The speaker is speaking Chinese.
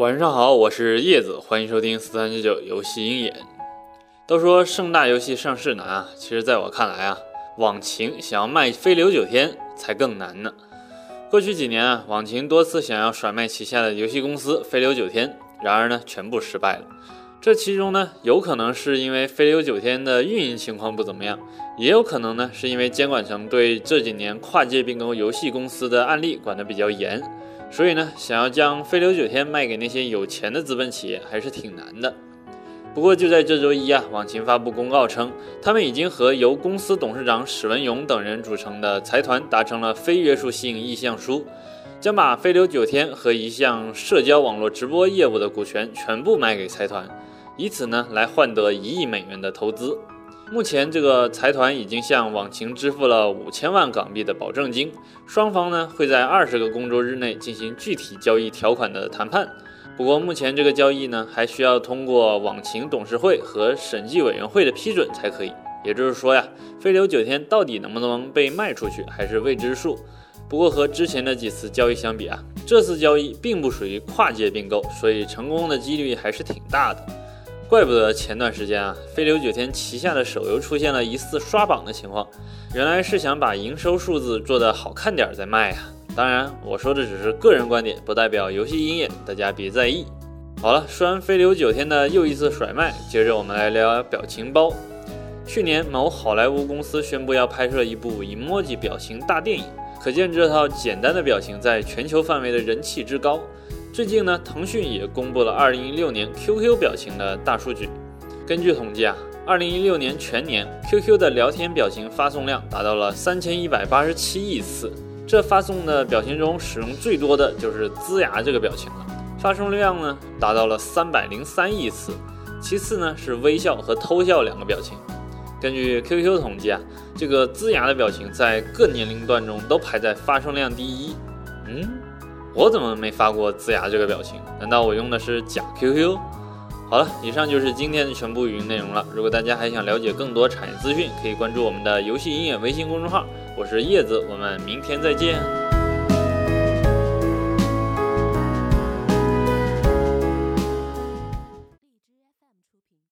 晚上好，我是叶子，欢迎收听四三九九游戏鹰眼。都说盛大游戏上市难啊，其实在我看来啊，网秦想要卖飞流九天才更难呢。过去几年啊，网秦多次想要甩卖旗下的游戏公司飞流九天，然而呢，全部失败了。这其中呢，有可能是因为飞流九天的运营情况不怎么样，也有可能呢，是因为监管层对这几年跨界并购游戏公司的案例管得比较严，所以呢，想要将飞流九天卖给那些有钱的资本企业还是挺难的。不过就在这周一啊，网秦发布公告称，他们已经和由公司董事长史文勇等人组成的财团达成了非约束性意向书，将把飞流九天和一项社交网络直播业务的股权全部卖给财团，以此呢来换得一亿美元的投资。目前这个财团已经向网秦支付了五千万港币的保证金，双方呢会在二十个工作日内进行具体交易条款的谈判。不过目前这个交易呢，还需要通过网秦董事会和审计委员会的批准才可以。也就是说呀，飞流九天到底能不能被卖出去，还是未知数。不过和之前的几次交易相比啊，这次交易并不属于跨界并购，所以成功的几率还是挺大的。怪不得前段时间啊，飞流九天旗下的手游出现了疑似刷榜的情况，原来是想把营收数字做得好看点再卖啊。当然，我说的只是个人观点，不代表游戏音乐，大家别在意。好了，说完飞流九天的又一次甩卖，接着我们来聊聊表情包。去年某好莱坞公司宣布要拍摄一部 emoji 表情大电影，可见这套简单的表情在全球范围的人气之高。最近呢，腾讯也公布了2016年 QQ 表情的大数据。根据统计啊，2016年全年 QQ 的聊天表情发送量达到了3187亿次。这发送的表情中，使用最多的就是呲牙这个表情了，发送量呢达到了三百零三亿次。其次呢是微笑和偷笑两个表情。根据 QQ 统计啊，这个呲牙的表情在各年龄段中都排在发送量第一。嗯，我怎么没发过呲牙这个表情？难道我用的是假 QQ？好了，以上就是今天的全部语音内容了。如果大家还想了解更多产业资讯，可以关注我们的游戏音乐微信公众号。我是叶子，我们明天再见。